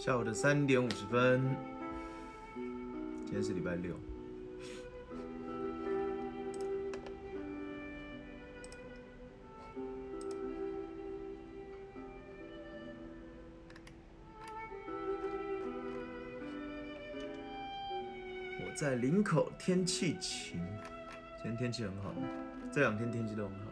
下午的三点五十分，今天是礼拜六。我在林口，天气晴，今天天气很好，这两天天气都很好。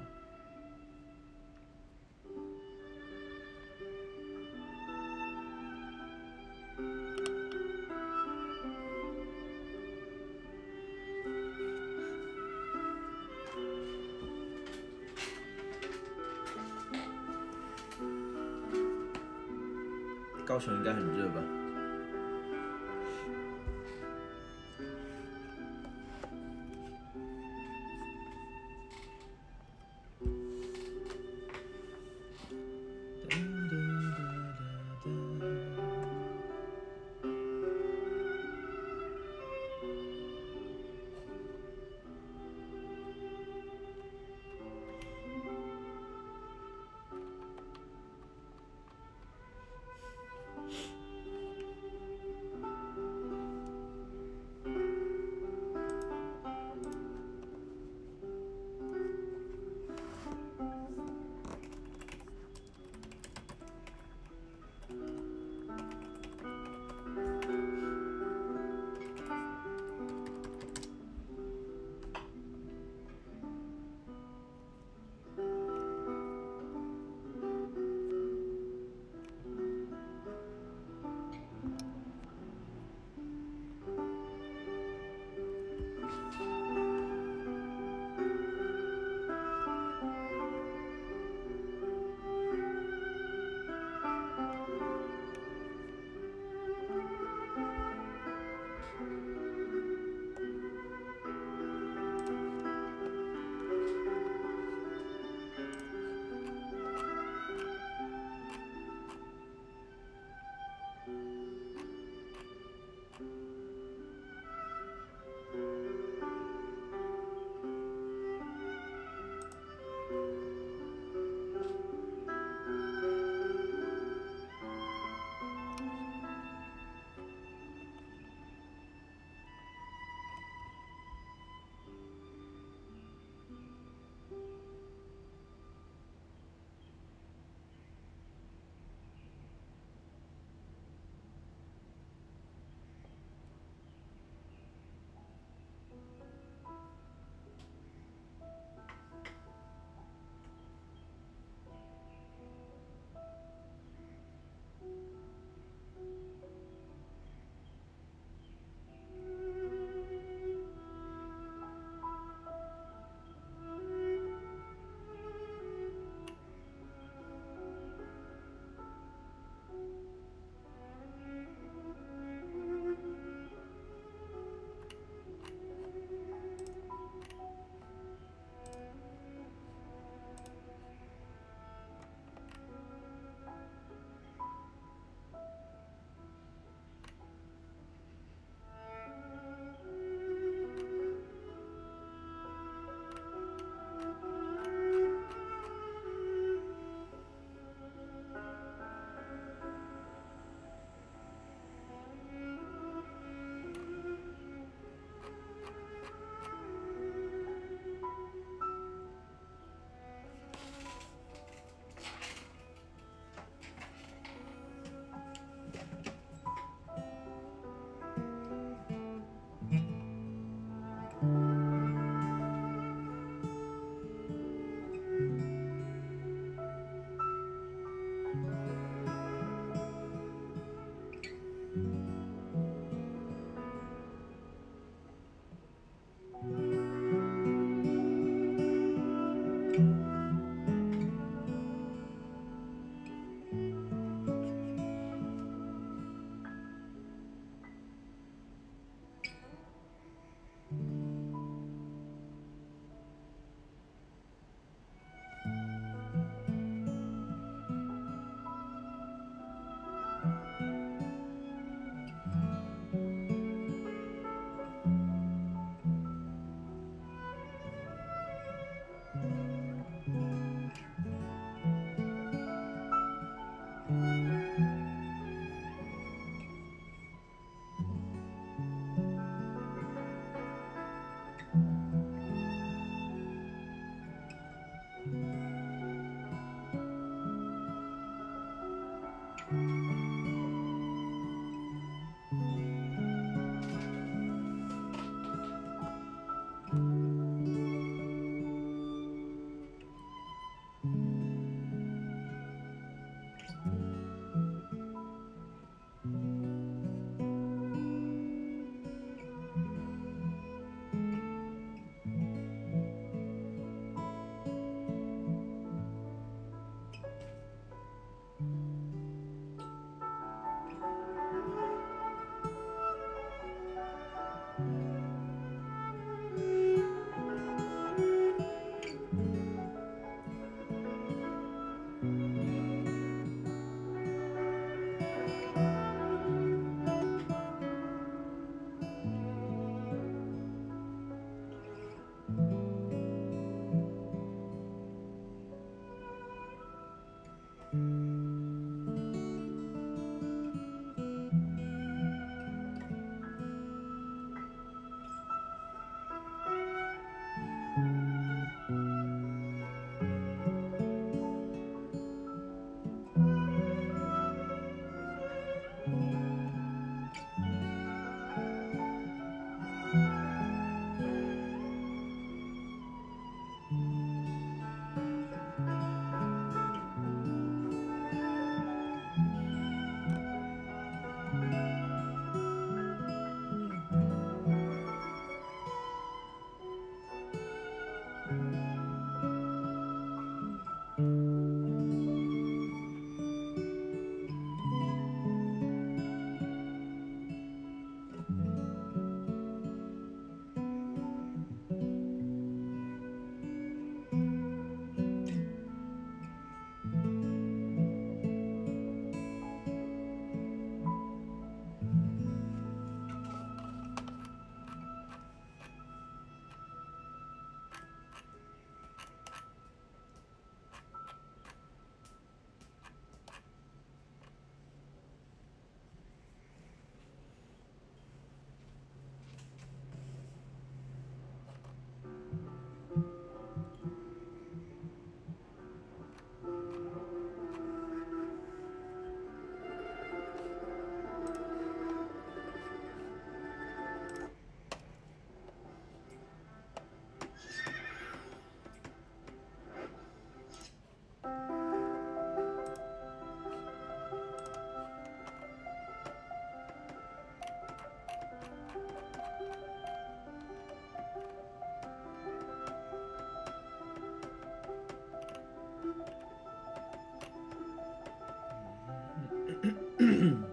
mm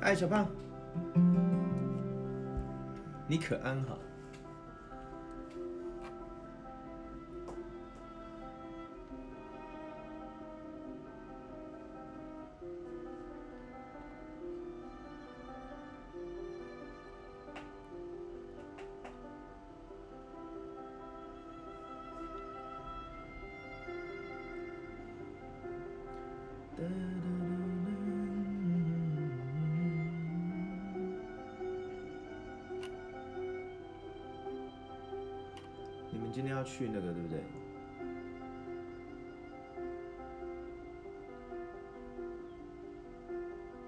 哎小胖，你可安好？要去那个对不对？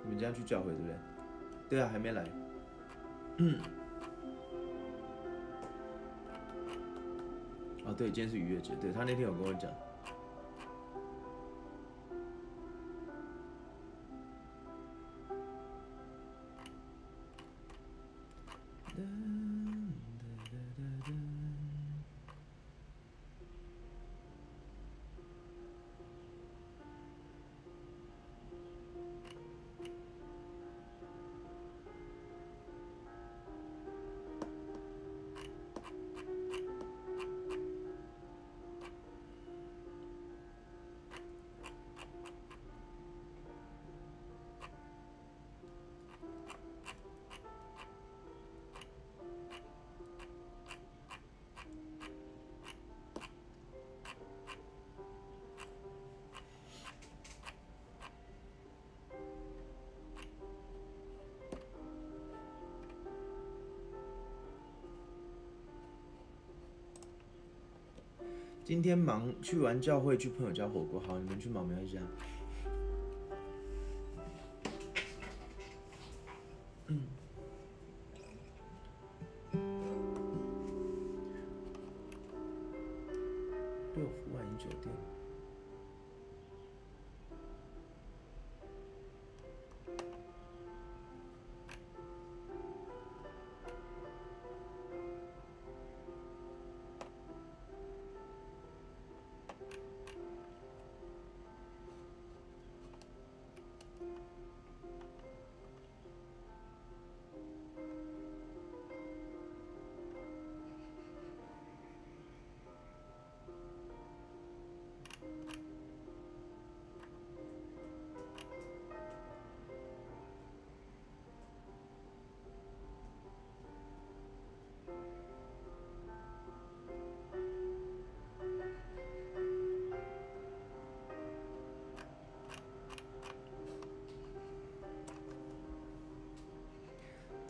你们今天去教会对不对？对啊，还没来。哦，对，今天是逾越节，对他那天有跟我讲。今天忙去完教会，去朋友家火锅。好，你们去忙没关系啊。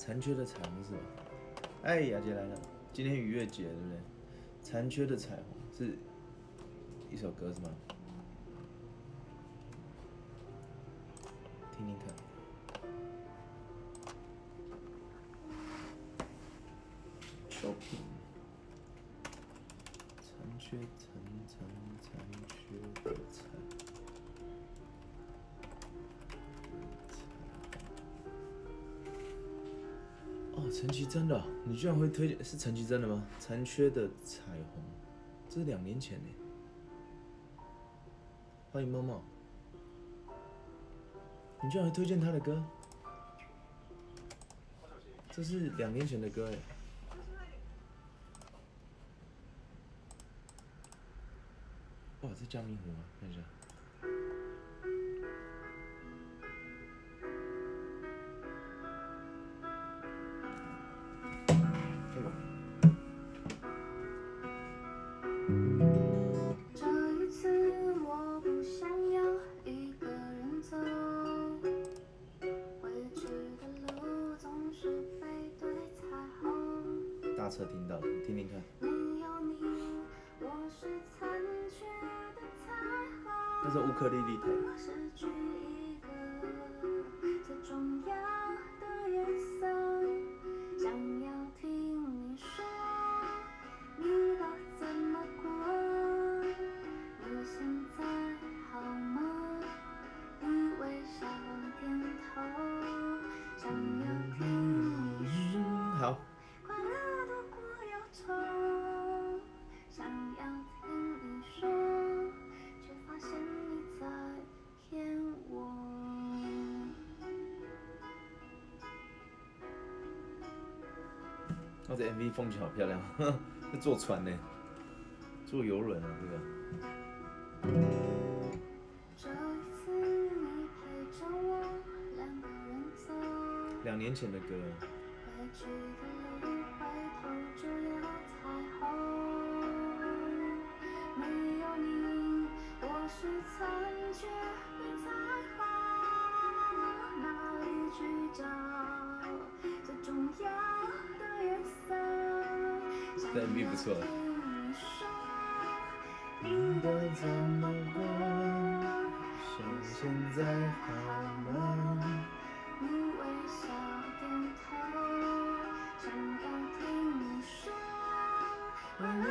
残缺的彩虹是吧？哎，雅姐来了，今天愉悦节对不对？残缺的彩虹是一首歌是吗？你居然会推荐是陈绮贞的吗？残缺的彩虹，这是两年前呢。欢迎猫猫，你居然会推荐他的歌？这是两年前的歌哎。哇，这加明湖吗？看一下。风景好漂亮，在 坐船呢，坐游轮啊，这个。两年前的歌，这 MV 不错想要听你说你的怎么过？像现在好吗？你微笑点头，想要听你说，为了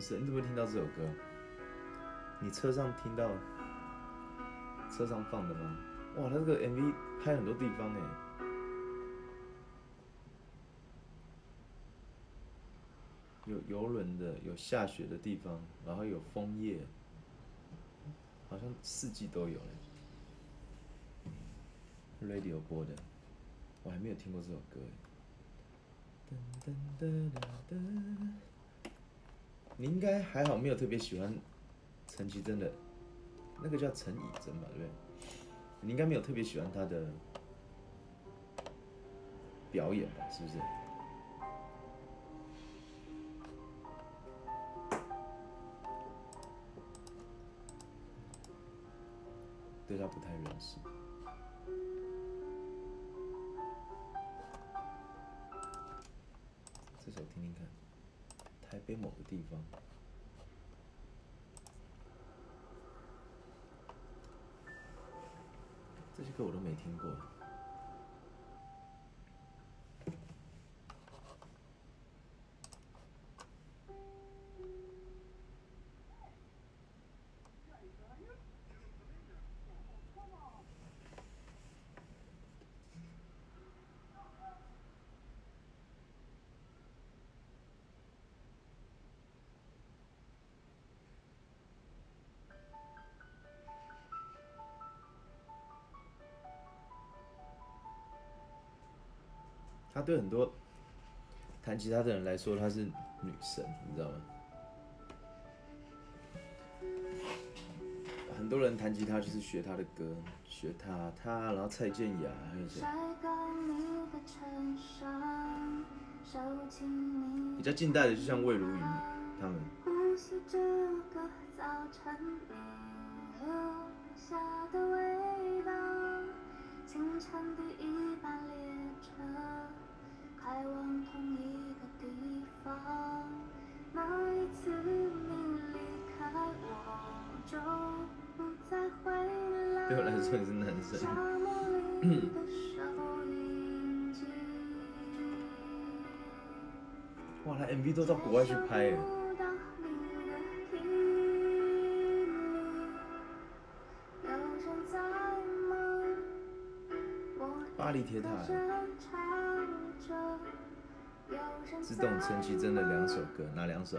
彩虹的颜色，你怎么会听到这首歌？你车上听到，车上放的吗？哇，他这个 MV 拍很多地方哎，有游轮的，有下雪的地方，然后有枫叶，好像四季都有嘞。Radio 播的，我还没有听过这首歌。噔噔噔噔噔，你应该还好，没有特别喜欢陈绮贞的，那个叫陈绮贞吧，对不对？你应该没有特别喜欢她的表演吧？是不是？对她不太认识。这首听听看，台北某个地方。这些歌我都没听过。她对很多弹吉他的人来说，她是女神，你知道吗？很多人弹吉他就是学她的歌，学她，她，然后蔡健雅，还有谁？比较近代的，就像魏如云他们。下的味道，清晨第一班列对我来说你是男生。哇，他 MV 都到国外去拍耶，巴黎铁塔自动陈绮贞的两首歌，哪两首？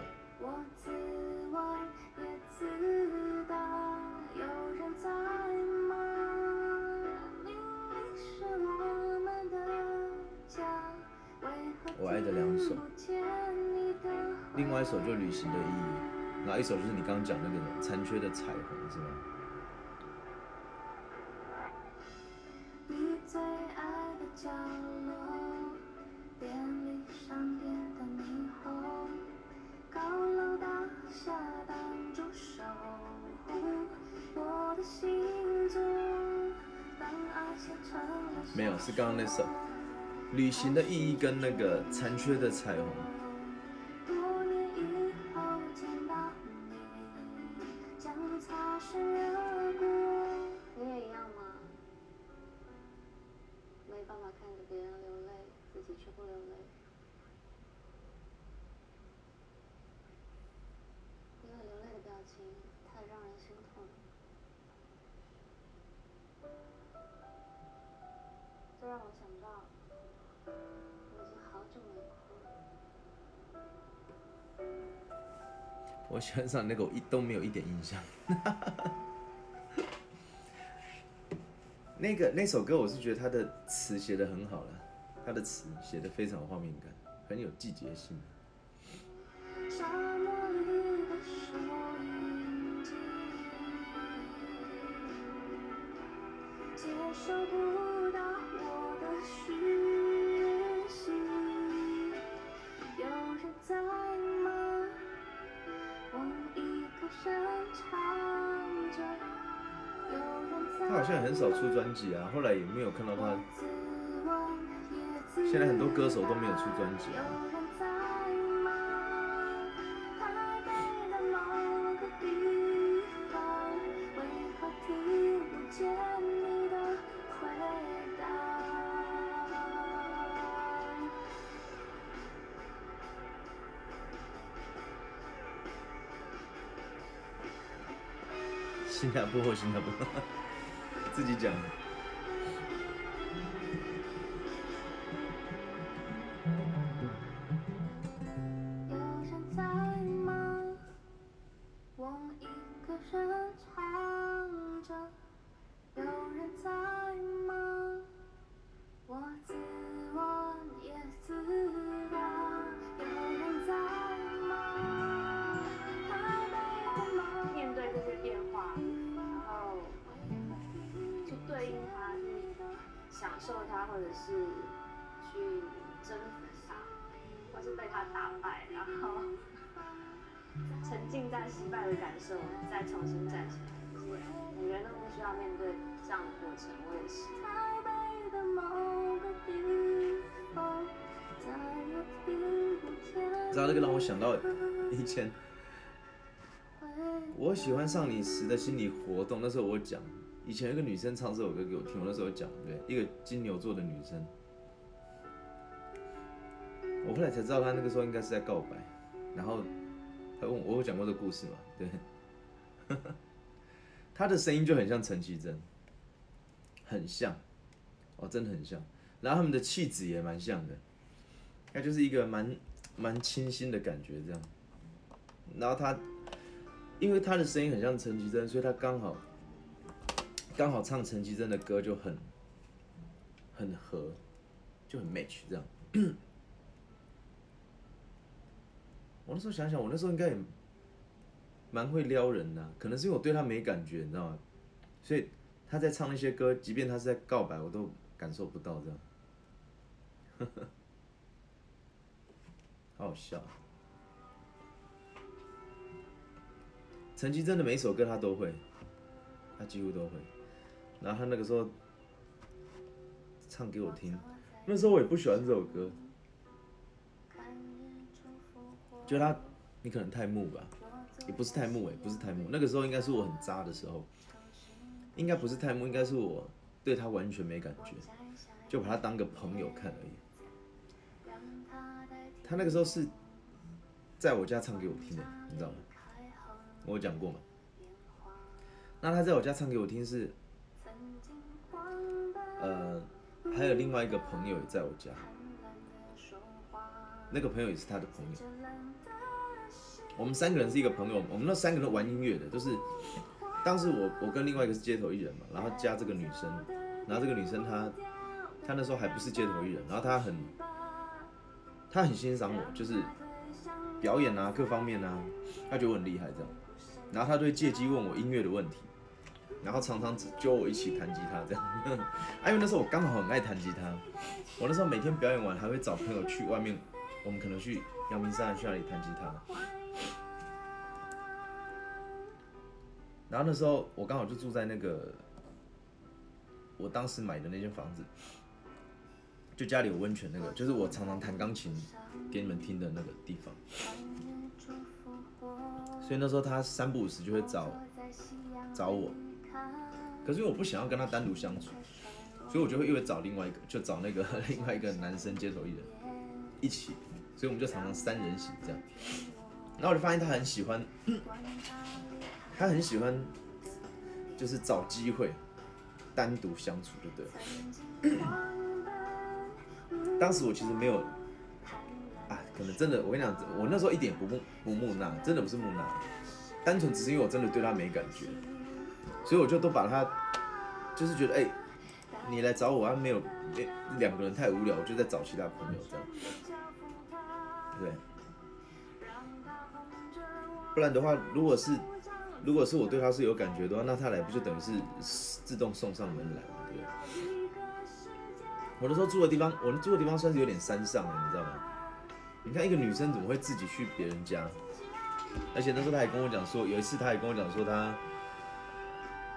首就旅行的意义，然后一首就是你刚刚讲那个残缺的彩虹，是吗？你最爱的角落，便利商店的霓虹，高楼大厦挡住守护我的行踪。当爱写成了没有，是刚刚那首。旅行的意义跟那个残缺的彩虹，穿上那个我一都没有一点印象。那个那首歌我是觉得他的词写的很好了，他的词写的非常有画面感，很有季节性。出专辑啊，后来也没有看到他。现在很多歌手都没有出专辑啊。新加坡或新加坡，自己讲。见。知道这个让我想到以前我喜欢上你时的心理活动，那时候我讲，以前有个女生唱这首歌给我听，我那时候讲，对，一个金牛座的女生，我后来才知道她那个时候应该是在告白，然后她问我，我有讲过这个故事嘛，对，她的声音就很像陈绮贞，很像，哦，真的很像，然后他们的气质也蛮像的，她就是一个蛮蛮清新的感觉这样，然后他。因为他的声音很像陈绮贞，所以他刚好刚好唱陈绮贞的歌就很很合，就很 match 这样。我那时候想想，我那时候应该也蛮会撩人的、可能是因为我对他没感觉，你知道吗？所以他在唱那些歌，即便他是在告白，我都感受不到这样。好好笑。陈绮贞的每一首歌他都会，他几乎都会。然后他那个时候唱给我听，那时候我也不喜欢这首歌，就他你可能太木吧，也不是太木哎、不是太木。那个时候应该是我很渣的时候，应该不是太木，应该是我对他完全没感觉，就把他当个朋友看而已。他那个时候是在我家唱给我听的，你知道吗？我有讲过嘛？那他在我家唱给我听是，呃，还有另外一个朋友也在我家，那个朋友也是他的朋友。我们三个人是一个朋友，我们那三个人玩音乐的，都是当时我我跟另外一个是街头艺人嘛，然后加这个女生，然后这个女生她她那时候还不是街头艺人，然后她很他很欣赏我，就是表演啊各方面啊，他觉得我很厉害这样，然后他就会借机问我音乐的问题，然后常常只揪我一起弹吉他这样，啊因为那时候我刚好很爱弹吉他，我那时候每天表演完还会找朋友去外面，我们可能去阳明山去那里弹吉他，然后那时候我刚好就住在那个我当时买的那间房子。就家里有温泉那个，就是我常常弹钢琴给你们听的那个地方。所以那时候他三不五时就会找找我，可是因为我不想要跟他单独相处，所以我就会又会找另外一个，就找那个 另外一个男生街头艺人一起，所以我们就常常三人行这样。然后我就发现他很喜欢，他很喜欢，就是找机会单独相处，对不对了。当时我其实没有，啊，可能真的，我跟你讲，我那时候一点不木不木讷，真的不是木讷，单纯只是因为我真的对他没感觉，所以我就都把他，就是觉得，哎、你来找我，啊，没有，哎两个人太无聊，我就在找其他朋友这样，对，不然的话，如果是如果是我对他是有感觉的话，那他来不就等于是自动送上门来嘛，对不对？我那时候住的地方，我住的地方算是有点山上了，你知道吗？你看一个女生怎么会自己去别人家？而且那时候她还跟我讲说，有一次她还跟我讲说她，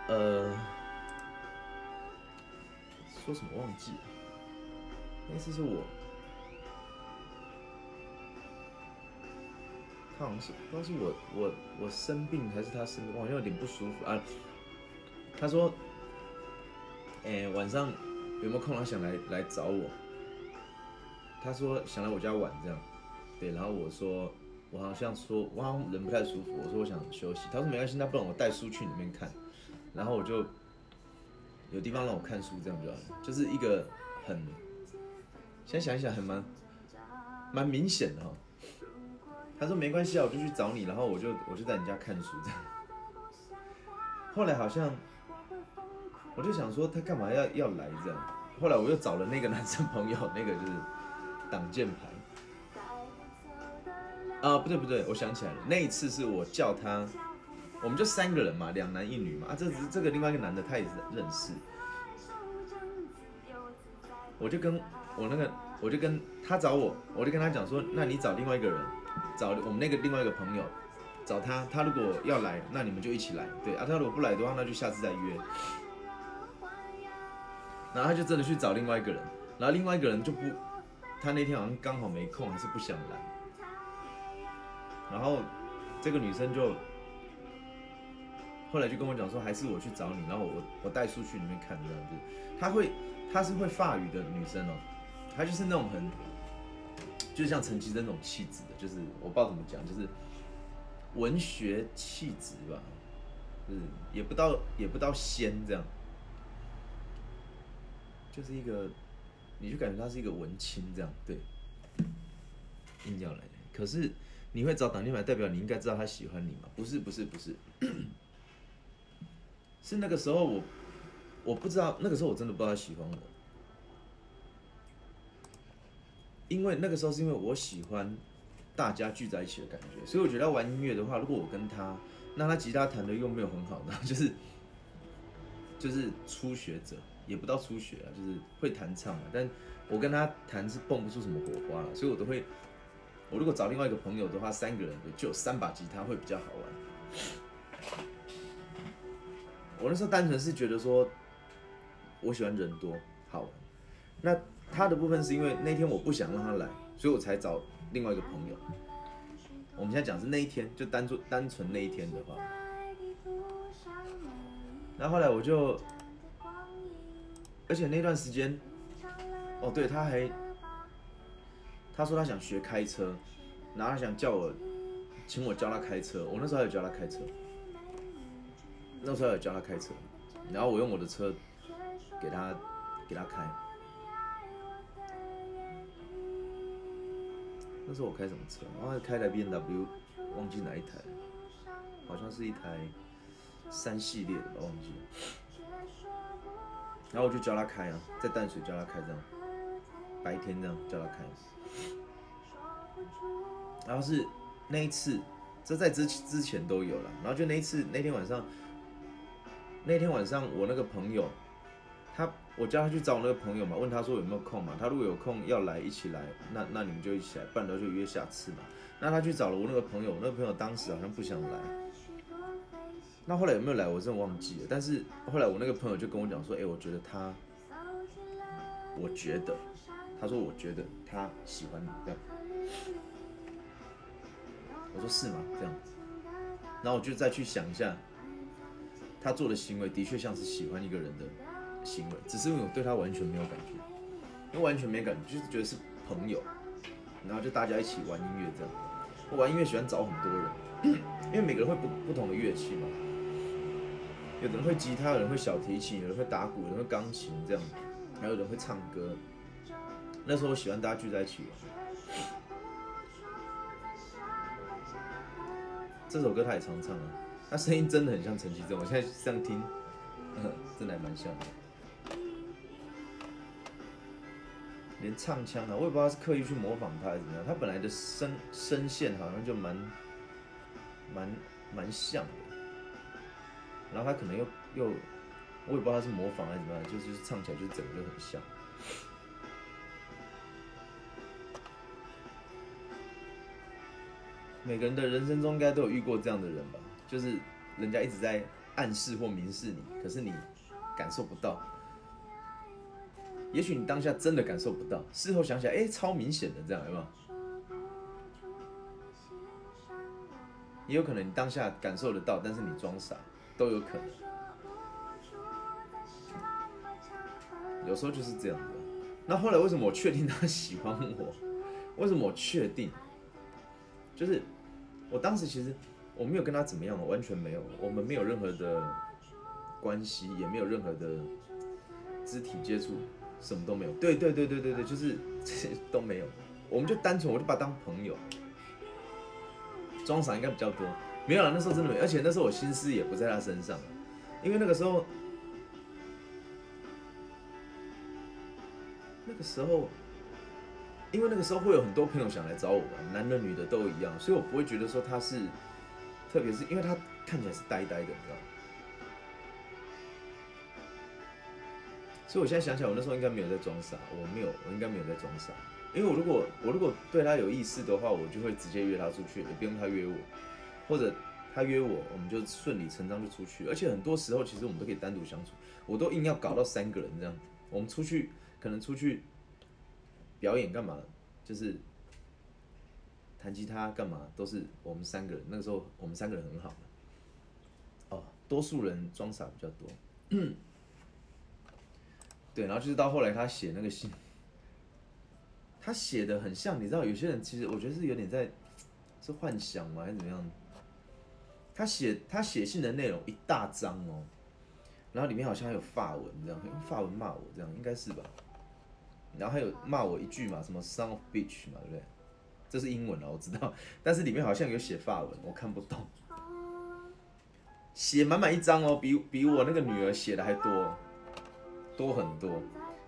呃，说什么忘记了？那次是我，她好像是不知道是我我我生病还是她生病，我好像有点不舒服啊。她说，哎、晚上。有没有空？他想来来找我。他说想来我家玩这样，对。然后我说我好像说我好像人不太舒服，我说我想休息。他说没关系，那不然我带书去里面看。然后我就有地方让我看书，这样就好。就是一个很，现在想一想还蛮蛮明显的哈。他说没关系啊，我就去找你，然后我就我就在你家看书这样。后来好像。我就想说他干嘛要要来这样，后来我又找了那个男生朋友，那个就是挡箭牌。啊，不对不对，我想起来了，那一次是我叫他，我们就三个人嘛，两男一女嘛，啊，这这个另外一个男的他也是认识，我就跟我那个，我就跟他找我，我就跟他讲说，那你找另外一个人，找我们那个另外一个朋友，找他，他如果要来，那你们就一起来，对啊，他如果不来的话，那就下次再约。然后他就真的去找另外一个人，然后另外一个人就不，他那天好像刚好没空，还是不想来。然后这个女生就后来就跟我讲说，还是我去找你，然后我我带书去里面看这样子。她会，她是会法语的女生哦，她就是那种很，就像陈绮贞那种气质的，就是我不知道怎么讲，就是文学气质吧，就是也不到也不到仙这样。就是一个，你就感觉他是一个文青这样，对，硬要来的。可是你会找挡箭牌，代表你应该知道他喜欢你吗？不是，不是，不是，是那个时候我我不知道，那个时候我真的不知道他喜欢我，因为那个时候是因为我喜欢大家聚在一起的感觉，所以我觉得要玩音乐的话，如果我跟他，那他吉他弹的又没有很好的，就是就是初学者。也不到初学啊，就是会弹唱嘛。但我跟他弹是蹦不出什么火花了，所以我都会，我如果找另外一个朋友的话，三个人就有三把吉他会比较好玩。我那时候单纯是觉得说，我喜欢人多好玩。那他的部分是因为那天我不想让他来，所以我才找另外一个朋友。我们现在讲是那一天，就单纯单纯那一天的话，那后来我就。而且那段时间，哦，对，他还，他说他想学开车，然后他想叫我，请我教他开车。我那时候还有教他开车，那时候还有教他开车，然后我用我的车给他给他开。那时候我开什么车？然后开台 B N W，忘记哪一台，好像是一台三系列的吧，忘记了。然后我就教他开啊，在淡水教他开这样，白天这样教他开。然后是那一次，这在之之前都有了，然后就那一次那天晚上，那天晚上我那个朋友，他我叫他去找我那个朋友嘛，问他说有没有空嘛，他如果有空要来一起来，那那你们就一起来，不然的话就约下次嘛。那他去找了我那个朋友，我那个朋友当时好像不想来，那后来有没有来我真的忘记了，但是后来我那个朋友就跟我讲说，哎、我觉得他，我觉得，他说我觉得他喜欢你这样。我说是吗？这样，然后我就再去想一下，他做的行为的确像是喜欢一个人的行为，只是因为我对他完全没有感觉，因为完全没感觉，就是觉得是朋友，然后就大家一起玩音乐这样。我玩音乐喜欢找很多人，因为每个人会不不同的乐器嘛，有人会吉他，有人会小提琴，有人会打鼓，有人会钢琴这样，还有人会唱歌。那时候我喜欢大家聚在一起玩。这首歌他也常唱啊，他声音真的很像陈绮贞，我现在这样听，呃 真的还蛮像的。连唱腔啊，我也不知道是刻意去模仿他还是怎么样，他本来的声声线好像就蛮蛮蛮像，然后他可能又又，我也不知道他是模仿还是怎么样，就是就是唱起来就整个就很像。每个人的人生中应该都有遇过这样的人吧，就是人家一直在暗示或明示你，可是你感受不到。也许你当下真的感受不到，事后想起来，哎、超明显的这样，有没有？也有可能你当下感受得到，但是你装傻，都有可能。有时候就是这样子。那后来为什么我确定他喜欢我？为什么我确定？就是我当时其实我没有跟他怎么样，完全没有，我们没有任何的关系，也没有任何的肢体接触，什么都没有。对对对对对对，就是 这些都没有，我们就单纯我就把他当朋友，装傻应该比较多，没有了，那时候真的没有，而且那时候我心思也不在他身上，因为那个时候，那个时候。因为那个时候会有很多朋友想来找我玩，男的女的都一样，所以我不会觉得说他是，特别是因为他看起来是呆呆的，你知道？所以我现在想起来，我那时候应该没有在装傻，我没有，我应该没有在装傻，因为我如果我如果对他有意思的话，我就会直接约他出去，也不用他约我，或者他约我，我们就顺理成章就出去，而且很多时候其实我们都可以单独相处，我都硬要搞到三个人这样，我们出去可能出去。表演干嘛？就是弹吉他干嘛？都是我们三个人。那个时候我们三个人很好哦，多数人装傻比较多。对，然后就是到后来他写那个信，他写的很像，你知道，有些人其实我觉得是有点在是幻想吗，还是怎么样？他写他写信的内容一大张哦，然后里面好像还有法文这样，用法文骂我这样，应该是吧？然后还有骂我一句嘛，什么 “son of bitch” 嘛，对不对？这是英文啊，我知道，但是里面好像有写法文，我看不懂。写满满一张哦，比比我那个女儿写的还多，多很多。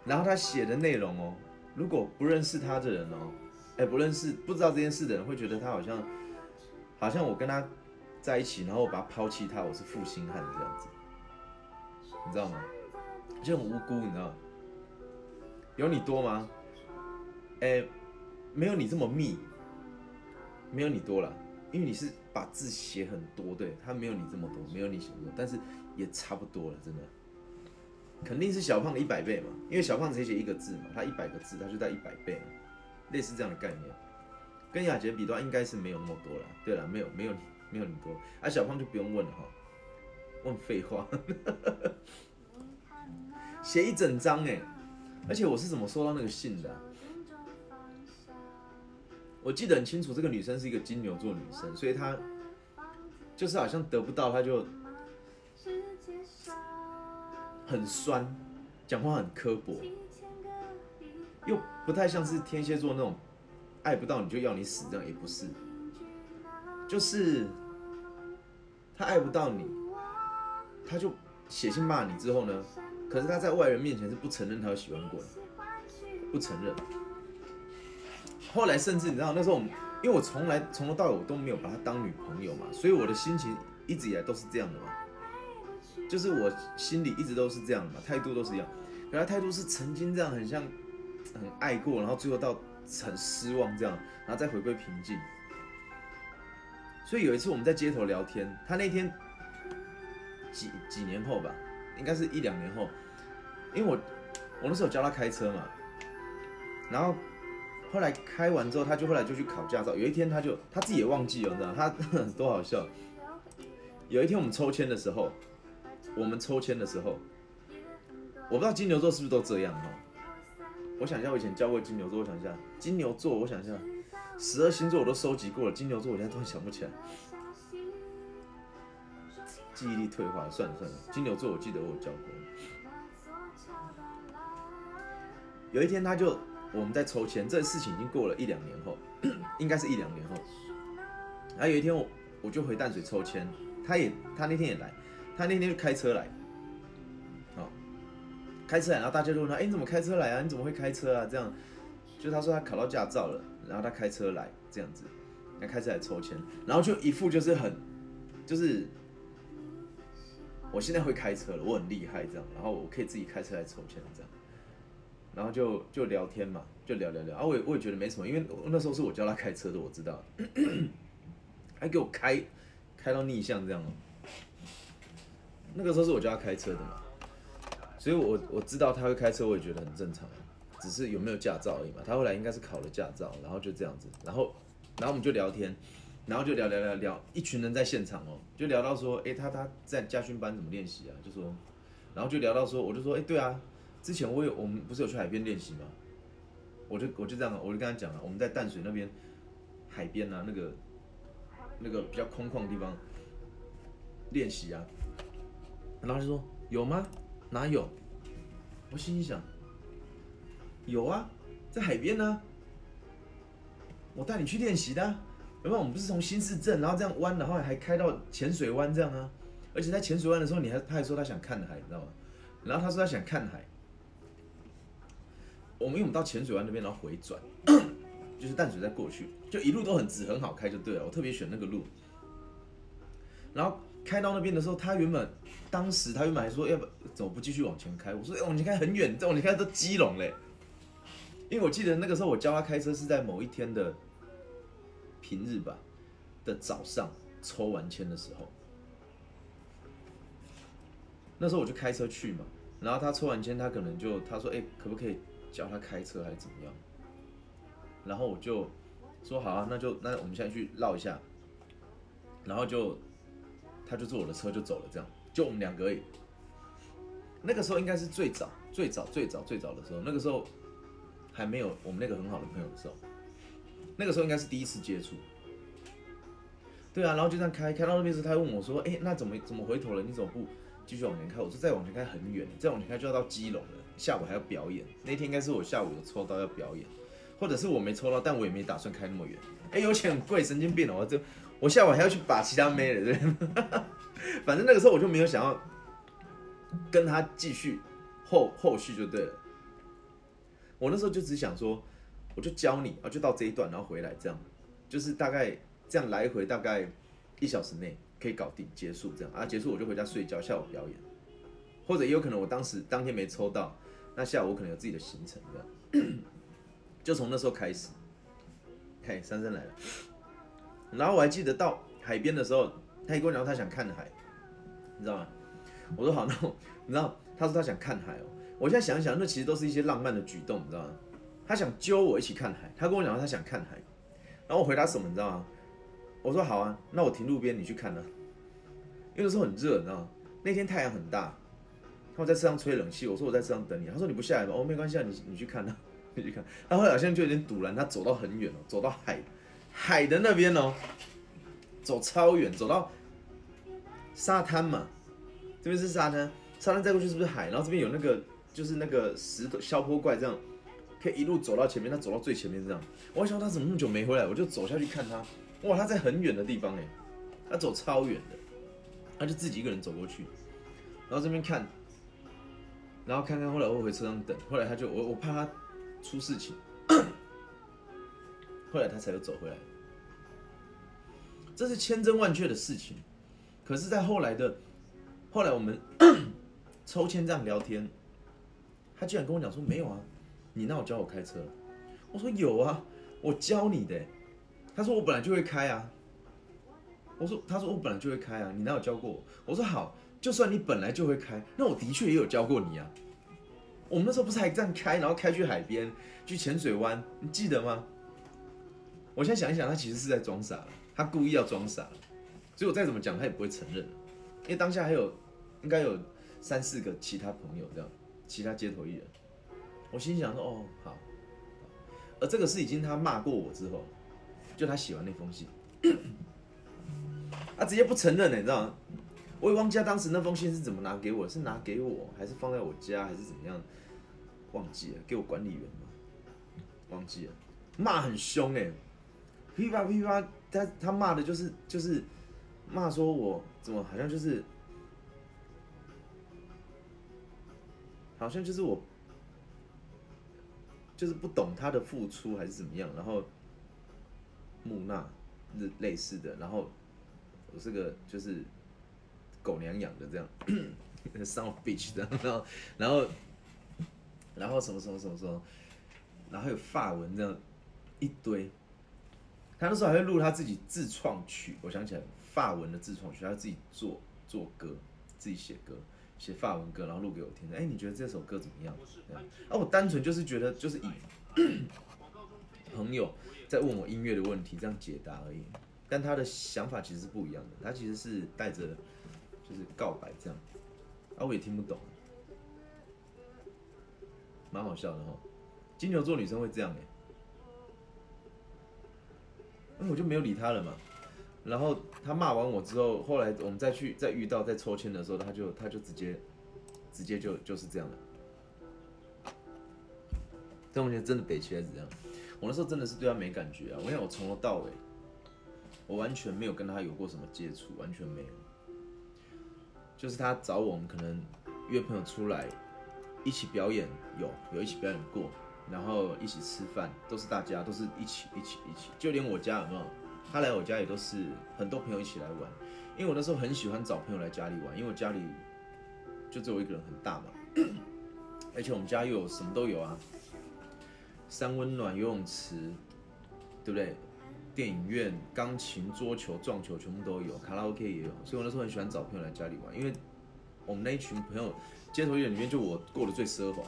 然后他写的内容哦，如果不认识他的人哦，哎，不认识不知道这件事的人会觉得他好像，好像我跟他在一起，然后我把他抛弃他，我是负心汉这样子，你知道吗？就很无辜，你知道？有你多吗？哎、没有你这么密，没有你多了，因为你是把字写很多，对，他没有你这么多，没有你写多，但是也差不多了，真的，肯定是小胖的一百倍嘛，因为小胖只写一个字嘛，他一百个字，他就在一百倍，类似这样的概念，跟雅洁比的话，应该是没有那么多了。对了，没有没有你没有你多，啊，小胖就不用问了哈，问废话，写一整张哎。而且我是怎么收到那个信的、我记得很清楚，这个女生是一个金牛座女生，所以她就是好像得不到，她就很酸，讲话很刻薄，又不太像是天蝎座那种爱不到你就要你死这样，也不是，就是他爱不到你，他就写信骂你之后呢，可是他在外人面前是不承认他有喜欢过你，不承认。后来甚至你知道那时候因为我从来从头到尾我都没有把她当女朋友嘛，所以我的心情一直以来都是这样的嘛，就是我心里一直都是这样的嘛，态度都是一样。可她态度是曾经这样，很像很爱过，然后最后到很失望这样，然后再回归平静。所以有一次我们在街头聊天，他那天几几年后吧，应该是一两年后，因为我我那时候教他开车嘛，然后后来开完之后，他就后来就去考驾照。有一天他就他自己也忘记了，你知道他 多好笑。有一天我们抽签的时候，我们抽签的时候，我不知道金牛座是不是都这样哦。我想一下，我以前教过金牛座，我想一下，金牛座，我想一下，十二星座我都收集过了，金牛座我现在突然想不起来，记忆力退化，算了算了，金牛座我记得我有教过。有一天他就我们在抽签，这事情已经过了一两年后，应该是一两年后。然后有一天我我就回淡水抽签，他也他那天也来，他那天就开车来，好，开车来，然后大家就问他，哎、你怎么开车来啊？你怎么会开车啊？这样，就他说他考到驾照了，然后他开车来这样子，他开车来抽签，然后就一副就是很，就是我现在会开车了，我很厉害这样，然后我可以自己开车来抽签这样。然后就就聊天嘛，就聊聊聊，啊，我也我也觉得没什么，因为那时候是我教他开车的，我知道，还给我开开到逆向这样哦。那个时候是我教他开车的嘛，所以我我知道他会开车，我也觉得很正常，只是有没有驾照而已嘛。他后来应该是考了驾照，然后就这样子，然后然后我们就聊天，然后就聊聊聊聊，一群人在现场哦，就聊到说，哎，他他在家训班怎么练习啊？就说，然后就聊到说，我就说，哎，对啊。之前我有我们不是有去海边练习吗？我就我就这样，我就跟他讲了，我们在淡水那边海边啊，那个那个比较空旷的地方练习啊。然后就说有吗？哪有？我心里想有啊，在海边呢、我带你去练习的、啊。有没有？我们不是从新市镇，然后这样弯，然后还开到浅水湾这样啊？而且在浅水湾的时候，你还他还说他想看海，你知道吗？然后他说他想看海。我们因为我们到浅水湾那边，然后回转，就是淡水再过去，就一路都很直很好开就对了。我特别选那个路，然后开到那边的时候，他原本当时他原本还说要不怎么不继续往前开？我说哎往前开很远，再往前开都基隆嘞。因为我记得那个时候我教他开车是在某一天的平日吧的早上抽完签的时候，那时候我就开车去嘛，然后他抽完签，他可能就他说哎可不可以？教他开车还是怎么样，然后我就说好啊，那就那我们现在去绕一下，然后就他就坐我的车就走了，这样就我们两个而已。那个时候应该是最早最早最早最早的时候，那个时候还没有我们那个很好的朋友的时候，那个时候应该是第一次接触。对啊，然后就这样开开到那边时，他问我说：“哎，那怎么怎么回头了？你怎么不继续往前开？”我说：“再往前开很远，再往前开就要到基隆了。”下午还要表演，那天应该是我下午有抽到要表演，或者是我没抽到，但我也没打算开那么远。哎、有钱很贵，神经病哦！我这我下午还要去把其他妹了，对。反正那个时候我就没有想要跟他继续后后续就对了。我那时候就只想说，我就教你，啊，就到这一段，然后回来这样，就是大概这样来回大概一小时内可以搞定结束这样啊，结束我就回家睡觉，下午表演，或者也有可能我当时当天没抽到。那下午我可能有自己的行程，这样，就从那时候开始。嘿，珊珊来了，然后我还记得到海边的时候，他一跟我讲他想看海，你知道吗？我说好，那我你知道他说他想看海哦。我现在想一想，那其实都是一些浪漫的举动，你知道吗？他想揪我一起看海，他跟我讲他想看海，然后我回答什么，你知道吗？我说好啊，那我停路边，你去看呢、因为那时候很热，你知道吗？那天太阳很大，他们在车上吹冷气，我说我在车上等你。他说你不下来吗？哦，没关系啊，你你去看啊，你去看。他后来好像就有点堵然，他走到很远哦，走到海海的那边哦，走超远，走到沙滩嘛，这边是沙滩，沙滩再过去是不是海？然后这边有那个就是那个石头消坡怪这样，可以一路走到前面，他走到最前面这样。我想他怎么那么久没回来，我就走下去看他，哇，他在很远的地方哎，他走超远的，他就自己一个人走过去。然后这边看，然后看看，后来我回车上等，后来他就我我怕他出事情，后来他才又走回来，这是千真万确的事情。可是，在后来的后来我们 抽签这样聊天，他居然跟我讲说没有啊，你那有教我开车？我说有啊，我教你的。他说我本来就会开啊。我说他说我本来就会开啊，你哪有教过我？我说好，就算你本来就会开，那我的确也有教过你啊。我们那时候不是还这样开，然后开去海边，去浅水湾，你记得吗？我现在想一想，他其实是在装傻，他故意要装傻，所以我再怎么讲，他也不会承认，因为当下还有应该有三四个其他朋友这样，其他街头艺人，我心想说，哦，好，而这个是已经他骂过我之后，就他写完那封信，他直接不承认了，你知道吗？我也忘记他当时那封信是怎么拿给我，是拿给我，还是放在我家，还是怎么样？忘记了，给我管理员嘛？忘记了，骂很凶哎、噼啪噼啪，他他骂的就是就是骂说我怎么好像就是好像就是我就是不懂他的付出还是怎么样，然后木讷类类似的，然后我是个就是狗娘养的这样，son of bitch 这样，然后然后然后什么什么什么什么，然后有发文这样一堆。他那时候还会录他自己自创曲，我想起来法文的自创曲，他自己做做歌，自己写歌，写法文歌，然后录给我听。哎，你觉得这首歌怎么样啊，我单纯就是觉得就是以朋友在问我音乐的问题这样解答而已，但他的想法其实是不一样的，他其实是带着就是告白这样，啊，我也听不懂，蛮好笑的哈。金牛座女生会这样哎、那我就没有理他了嘛。然后他骂完我之后，后来我们再去再遇到再抽签的时候，他就他就直接直接就就是这样的。这同学真的北齐还是这样？我那时候真的是对他没感觉啊！我想我从头到尾，我完全没有跟他有过什么接触，完全没有。就是他找我们可能约朋友出来一起表演，有有一起表演过，然后一起吃饭，都是大家都是一起一起一起，就连我家有没有？他来我家也都是很多朋友一起来玩，因为我那时候很喜欢找朋友来家里玩，因为我家里就只有我一个人很大嘛，而且我们家又有什么都有啊，三温暖、游泳池，对不对？电影院、钢琴、桌球、撞球全部都有，卡拉 OK 也有，所以我那时候很喜欢找朋友来家里玩，因为我们那一群朋友，街头艺人里面就我过得最奢华，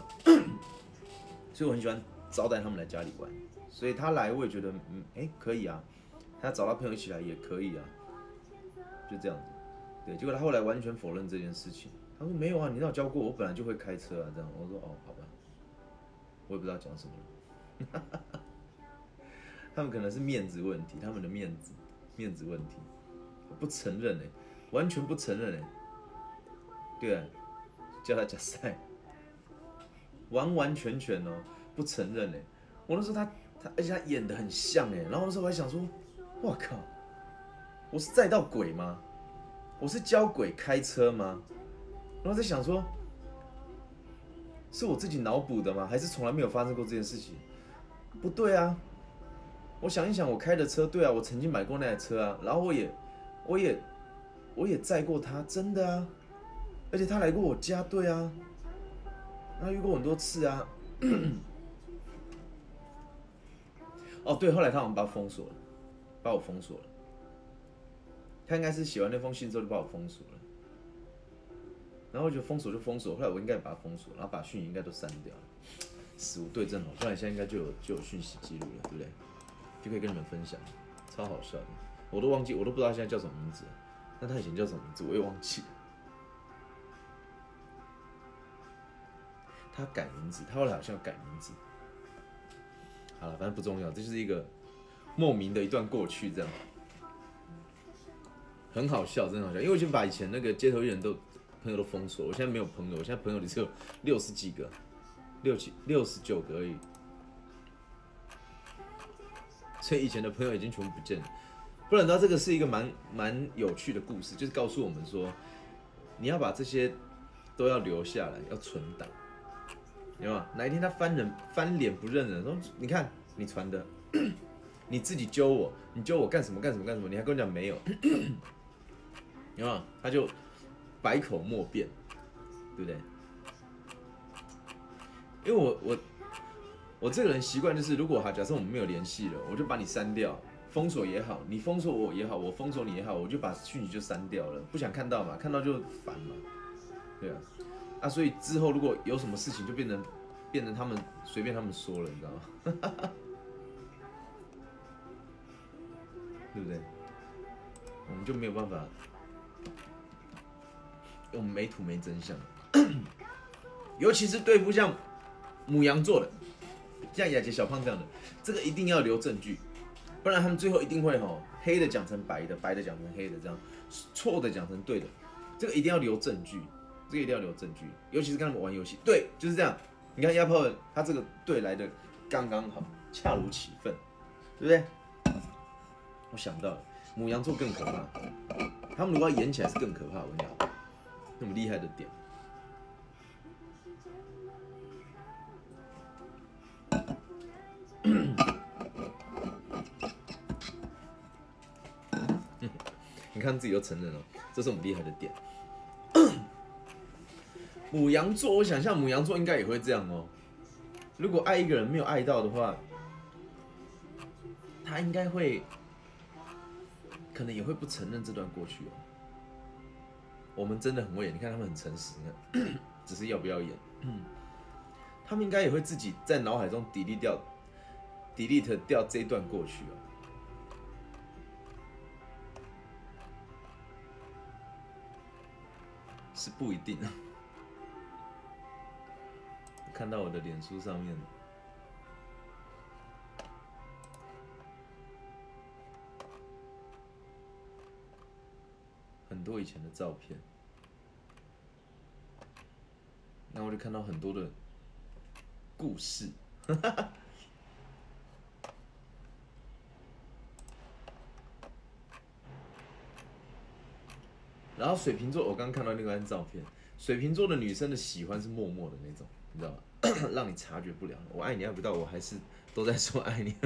所以我很喜欢招待他们来家里玩，所以他来我也觉得，嗯，哎，可以啊，他找他朋友一起来也可以啊，就这样子，对，结果他后来完全否认这件事情，他说没有啊，你那有教过我，本来就会开车啊，这样，我说哦，好吧，我也不知道讲什么了。他们可能是面子问题，他们的面子面子问题，不承认哎、完全不承认哎、对啊，叫他假赛，完完全全哦不承认哎、我那时候他他，而且他演的很像哎、然后那时候我还想说，我靠，我是载到鬼吗？我是教鬼开车吗？然后在想说，是我自己脑补的吗？还是从来没有发生过这件事情？不对啊，我想一想，我开的车，对啊，我曾经买过那台车啊，然后我也，我也，我也载过他，真的啊，而且他来过我家，对啊，他遇过很多次啊。哦，对，后来他好像把封锁了，把我封锁了。他应该是写完那封信之后就把我封锁了，然后就封锁就封锁，后来我应该也把他封锁，然后把讯息应该都删掉了。死无对证哦，不然现在应该就有就有讯息记录了，对不对？就可以跟你们分享，超好笑的。我都忘记，我都不知道现在叫什么名字。那他以前叫什么名字，我也忘记了。他改名字，他后来好像要改名字。好了，反正不重要，这就是一个莫名的一段过去，这样很好笑，真的好笑。因为我已经把以前那个街头艺人都朋友都封锁，我现在没有朋友，我现在朋友里只有六十几个，六七六十九个而已。所以以前的朋友已经全部不见了。不然，你知道这个是一个蛮蛮有趣的故事，就是告诉我们说，你要把这些都要留下来，要存档，有没有？哪一天他翻人翻脸不认人，说你看你传的，你自己揪我，你揪我干什么干什么干什么？你还跟我讲没有，你看？他就百口莫辩，对不对？因为我我我这个人习惯就是，如果哈，假设我们没有联系了，我就把你删掉，封锁也好，你封锁我也好，我封锁你也好，我就把讯息就删掉了，不想看到嘛，看到就烦嘛，对啊，啊，所以之后如果有什么事情，就变成变成他们随便他们说了，你知道吗？对不对？我们就没有办法，我们没图没真相，尤其是对付像母羊座的，像雅洁小胖这样的，这个一定要留证据，不然他们最后一定会吼黑的讲成白的，白的讲成黑的，这样错的讲成对的，这个一定要留证据，这个一定要留证据，尤其是跟他们玩游戏，对，就是这样。你看亚炮他这个对来的刚刚好，恰如其分，对不对？我想到了，母羊座更可怕，他们如果要演起来是更可怕。我跟你讲，那么厉害的点。你看自己都承认了，这是我们厉害的点。母羊座，我想象母羊座应该也会这样哦。如果爱一个人没有爱到的话，他应该会，可能也会不承认这段过去哦。我们真的很会演，你看他们很诚实，你看，只是要不要演。他们应该也会自己在脑海中 delete 掉，delete 掉这一段过去哦。是不一定。看到我的脸书上面，多以前的照片，那我就看到很多的故事。然后水瓶座，我刚看到那张照片，水瓶座的女生的喜欢是默默的那种，你知道吗？让你察觉不了。我爱你爱不到，我还是都在说爱你。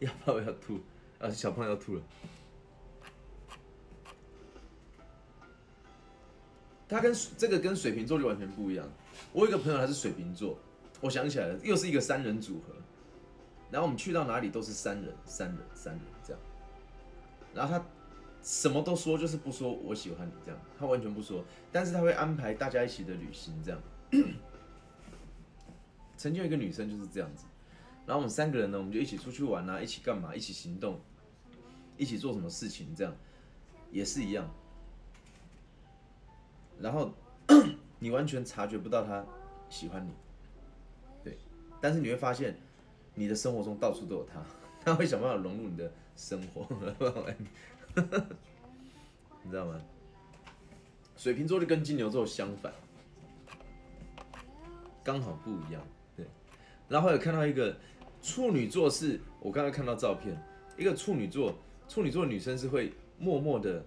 要不要要吐？啊，小胖要吐了。他跟这个跟水瓶座就完全不一样。我有一个朋友他是水瓶座，我想起来了，又是一个三人组合。然后我们去到哪里都是三人，三人，三人这样。然后他什么都说，就是不说我喜欢你这样，他完全不说。但是他会安排大家一起的旅行这样。曾经有一个女生就是这样子，然后我们三个人呢，我们就一起出去玩啊，一起干嘛，一起行动，一起做什么事情，这样也是一样。然后 你完全察觉不到他喜欢你，对，但是你会发现你的生活中到处都有他，他会想办法融入你的生活，你知道吗？水瓶座就跟金牛座相反。刚好不一样，对。然后有看到一个处女座，是我刚刚看到照片，一个处女座，处女座的女生是会默默的、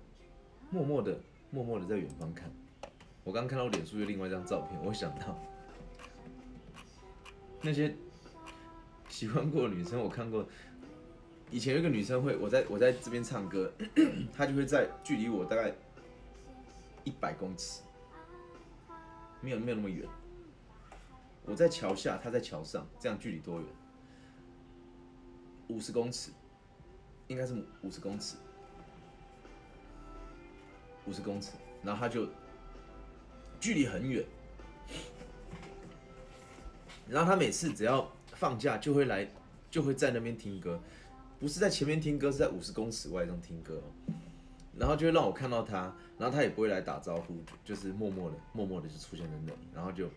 默默的、默默的在远方看。我刚看到脸书有另外一张照片，我想到 那些喜欢过的女生，我看过。以前有个女生会，我在我在这边唱歌，她就会在距离我大概一百公尺，没有没有那么远。我在桥下，她在桥上，这样距离多远？五十公尺，应该是五十公尺，五十公尺。然后她就距离很远，然后他每次只要放假就会来，就会在那边听歌，不是在前面听歌，是在五十公尺外这样听歌。然后就会让我看到他，然后他也不会来打招呼，就是默默的、默默的就出现在那里，然后就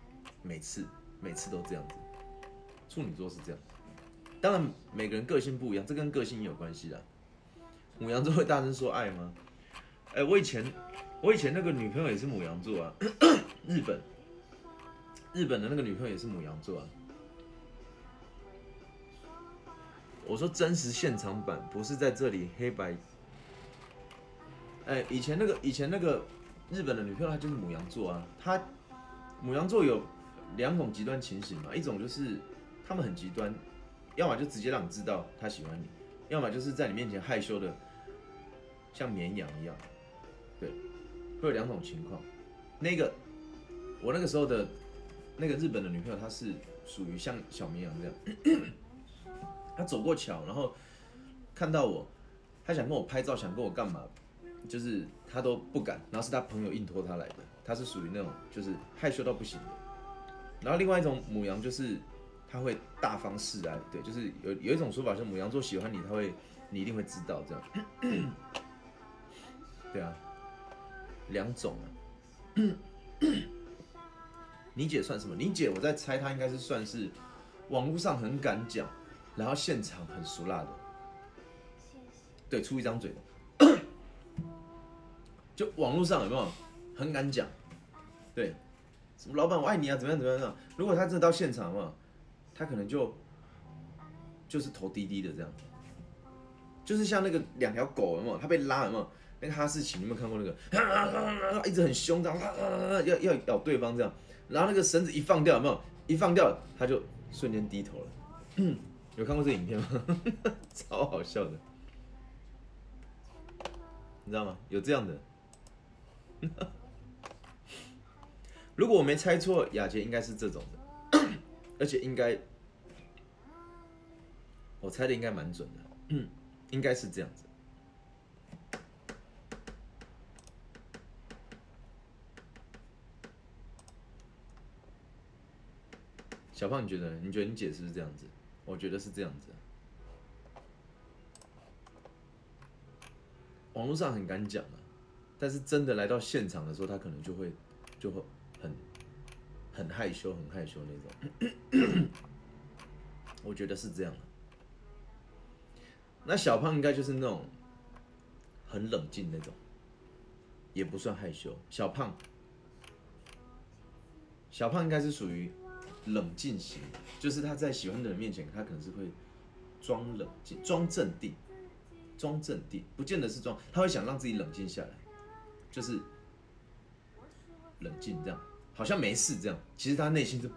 每次。每次都这样子，处女座是这样，当然每个人个性不一样，这跟个性有关系的。母羊座会大声说爱吗？哎，我以前我以前那个女朋友也是母羊座啊，日本日本的那个女朋友也是母羊座啊。我说真实现场版不是在这里黑白。哎，以前那个以前那个日本的女朋友她就是母羊座啊，她母羊座有。两种极端情形嘛，一种就是他们很极端，要么就直接让你知道他喜欢你，要么就是在你面前害羞的像绵羊一样，对，会有两种情况。那个我那个时候的那个日本的女朋友，她是属于像小绵羊这样，她走过桥，然后看到我，她想跟我拍照，想跟我干嘛，就是她都不敢，然后是她朋友硬拖她来的，她是属于那种就是害羞到不行的。然后另外一种母羊就是她会大方示爱，对，就是有有一种说法是母羊座喜欢你，他会你一定会知道这样，对啊，两种啊。你姐算什么？你姐我在猜她应该是算是网络上很敢讲，然后现场很熟辣的，对，出一张嘴的，就网络上有没有很敢讲？对，什么老板我爱你啊，怎么样怎么样怎么样？如果他真的到现场嘛，他可能就就是头低低的这样，就是像那个两条狗有没有？他被拉有没有？那哈士奇，你有没有看过那个？一直很凶这样，要要咬对方这样，然后那个绳子一放掉，有没有？一放掉，他就瞬间低头了。有看过这影片吗？超好笑的，你知道吗？有这样的。如果我没猜错，雅洁应该是这种的，而且应该，我猜的应该蛮准的，应该是这样子。小胖，你觉得呢？你觉得你姐是不是这样子？我觉得是这样子。网络上很敢讲啊，但是真的来到现场的时候，他可能就会就会很很害羞，很害羞那种。我觉得是这样的。那小胖应该就是那种很冷静那种，也不算害羞。小胖，小胖应该是属于。冷静型，就是他在喜欢的人面前，他可能是会装冷静、装镇定、装镇定，不见得是装，他会想让自己冷静下来，就是冷静这样，好像没事这样，其实他内心就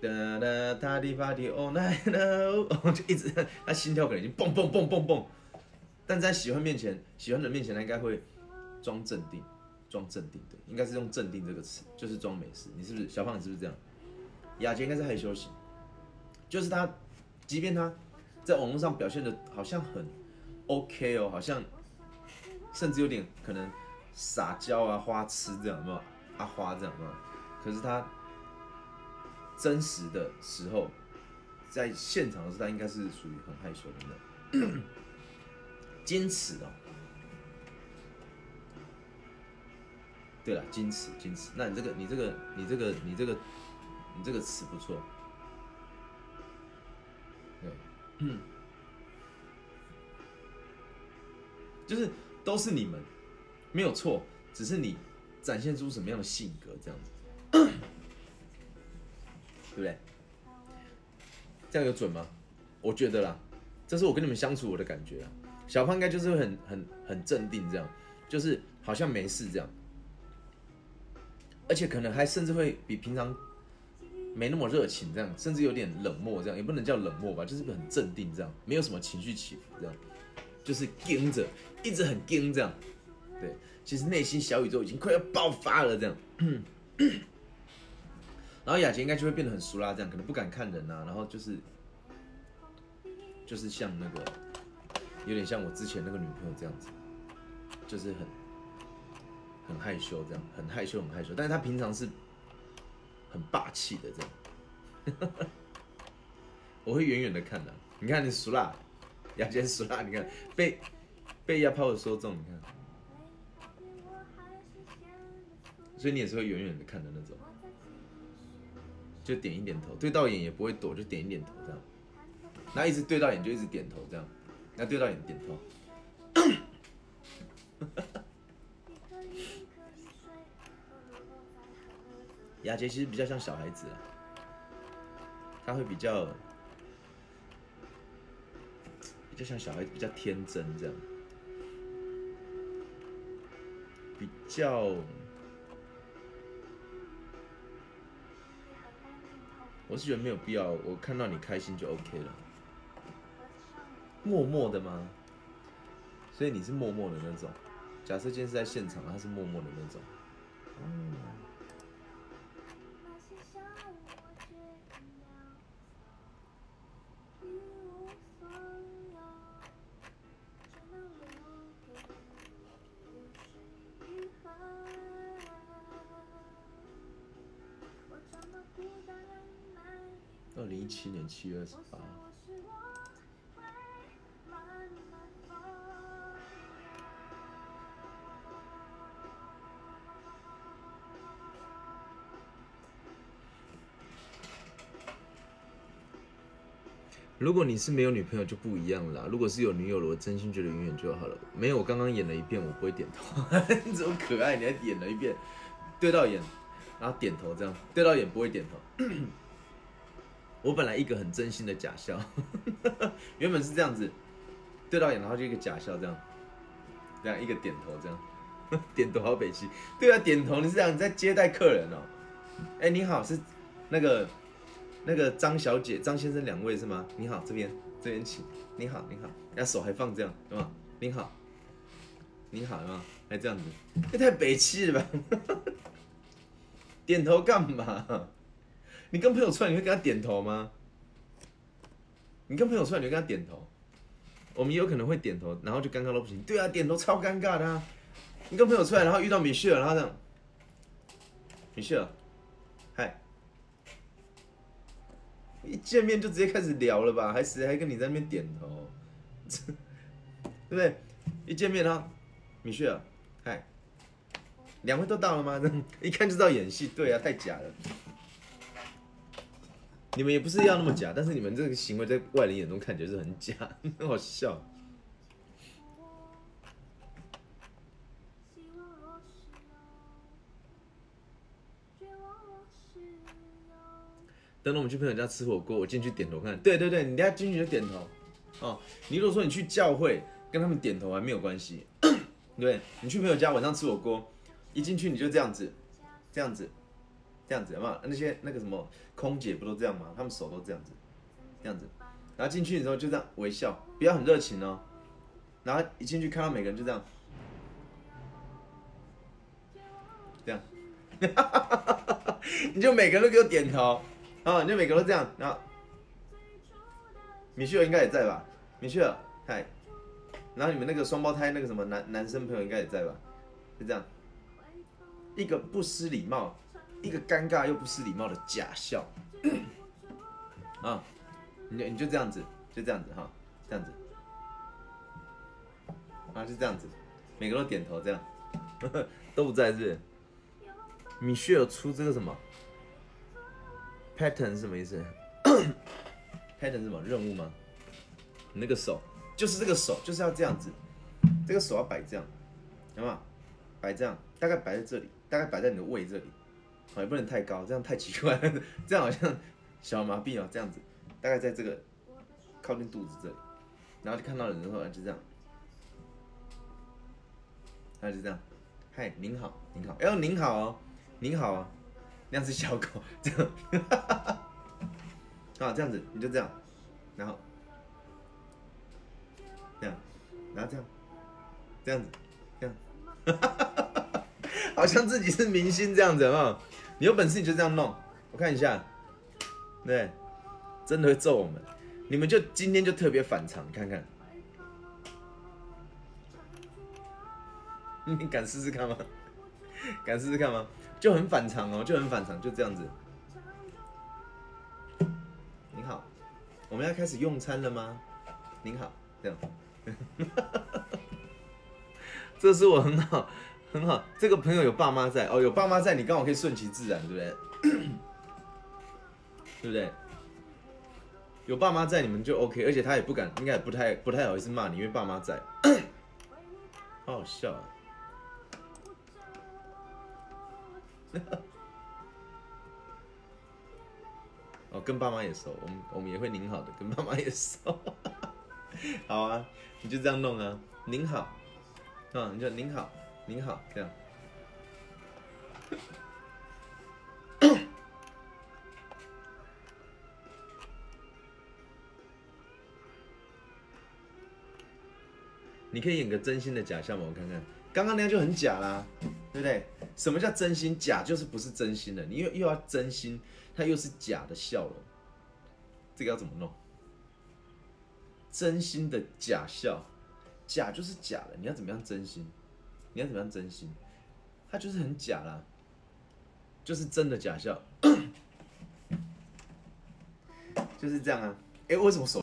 哒哒哒滴吧滴哦奈哦，就一直他心跳可能已经蹦蹦蹦蹦蹦，但在喜欢面前，喜欢的人面前，他应该会装镇定。装镇定的，应该是用镇定这个词，就是装没事。你是不是小胖？你是不是这样？雅洁应该是害羞型，就是他，即便他在网络上表现的好像很 OK 哦，好像甚至有点可能撒娇啊、花痴这样，有没有？阿花这样，有没有？可是他真实的时候，在现场的时候，他应该是属于很害羞的那种，坚持哦。对了，矜持，矜持。那你这个，你这个，你这个，你这个，你这个词不错。对，嗯，就是都是你们，没有错，只是你展现出什么样的性格这样子，对不对？这样有准吗？我觉得啦，这是我跟你们相处我的感觉啊。小胖应该就是很很很镇定这样，就是好像没事这样。而且可能还甚至会比平常没那么热情，这样甚至有点冷漠，这样也不能叫冷漠吧，就是很镇定，这样没有什么情绪起伏，这样就是盯着，一直很盯这样。对，其实内心小宇宙已经快要爆发了，这样。然后雅洁应该就会变得很熟啦，这样可能不敢看人呐，然后就是就是像那个有点像我之前那个女朋友这样子，就是很。很害羞，这样很害羞，很害羞。但是他平常是很霸气的，这样。我会远远的看的。你看你熟啦，牙尖熟啦，你看被被压炮的说中，你看。所以你也是会远远的看的那种，就点一点头，对到眼也不会躲，就点一点头这样。那一直对到眼就一直点头这样，那对到眼点头。雅洁其实比较像小孩子，他会比较比较像小孩子，比较天真这样，比较我是觉得没有必要，我看到你开心就 OK 了。默默的吗？所以你是默默的那种。假设今天是在现场，他是默默的那种。嗯，七年七月二十八。如果你是没有女朋友就不一样了啦。如果是有女友了，我真心觉得永远就好了。没有，我刚刚演了一遍，我不会点头。你怎么可爱？你还演了一遍，对到眼，然后点头这样，对到眼不会点头。我本来一个很真心的假笑，原本是这样子，对到眼，然后就一个假笑这样，这样一个点头这样，点头好北齐。对啊，点头，你是这样你在接待客人哦。哎、你好，是那个那个张小姐、张先生两位是吗？你好，这边这边请。你好，你好，那手还放这样，对吗？你好，你好，有吗？还这样子，这太北气了吧？点头干嘛？你跟朋友出来，你会跟他点头吗？你跟朋友出来，你会跟他点头？我们也有可能会点头，然后就尴尬到不行。对啊，点头超尴尬的啊！你跟朋友出来，然后遇到米歇尔，然后这样，米歇尔，嗨，一见面就直接开始聊了吧？还谁还跟你在那边点头？对不对？一见面啊，米歇尔，嗨，两位都到了吗？一看就知道演戏，对啊，太假了。你们也不是要那么假，但是你们这个行为在外人眼中看起来是很假，很好笑。等等我们去朋友家吃火锅，我进去点头看。对对对，你等下进去就点头。哦，你如果说你去教会跟他们点头还没有关系，对，你去朋友家晚上吃火锅，一进去你就这样子，这样子，这样子，有没有？那些那个什么空姐不都这样吗？他们手都这样子，这样子，然后进去的时候就这样微笑，不要很热情哦。然后一进去看到每个人就这样，这样，你就每个人都给我点头，啊，你就每个人都这样，然后米歇尔应该也在吧？米歇尔，嗨，然后你们那个双胞胎那个什么男男生朋友应该也在吧？就这样，一个不失礼貌，一个尴尬又不失礼貌的假笑，啊，你你就这样子，就这样子哈，这样子，啊，就这样子，每个都点头，这样，都不在是？米歇尔出这个什么 pattern 是什么意思？pattern 是什么任务吗？你那个手就是这个手就是要这样子，这个手要摆这样，好不好？摆这样，大概摆在这里，大概摆在你的胃这里，也不能太高，这样太奇怪了，这样好像小麻痹哦，这样子，大概在这个靠近肚子这里，然后就看到人之后就这样，然后就这样，嗨，您好，您好，哎呦，您好哦，您好啊，那样是小狗，这样，啊，这样子你就这样，然后这样，然后这样，这样子，这样，好像自己是明星这样子，有没有？你有本事你就这样弄，我看一下，对，真的会揍我们，你们就今天就特别反常，看看，你敢试试看吗？敢试试看吗？就很反常哦，就很反常，就这样子。您好，我们要开始用餐了吗？您好，这样。这是我很好，很好。这个朋友有爸妈在哦，有爸妈在，你刚好可以顺其自然，对不对？对不对？有爸妈在，你们就 OK，而且他也不敢，应该也不太不太好意思骂你，因为爸妈在。好好笑啊！哦，跟爸妈也熟，我们我们也会您好的，跟爸妈也熟。好啊，你就这样弄啊，您好，啊，你就您好，您好，这样。你可以演个真心的假笑吗？我看看，刚刚那样就很假啦，对不对？什么叫真心假？就是不是真心的，你又又要真心，它又是假的笑容，这个要怎么弄？真心的假笑，假就是假的，你要怎么样真心？你要怎么样真心？他就是很假啦，就是真的假笑，就是这样啊。哎、为什么手？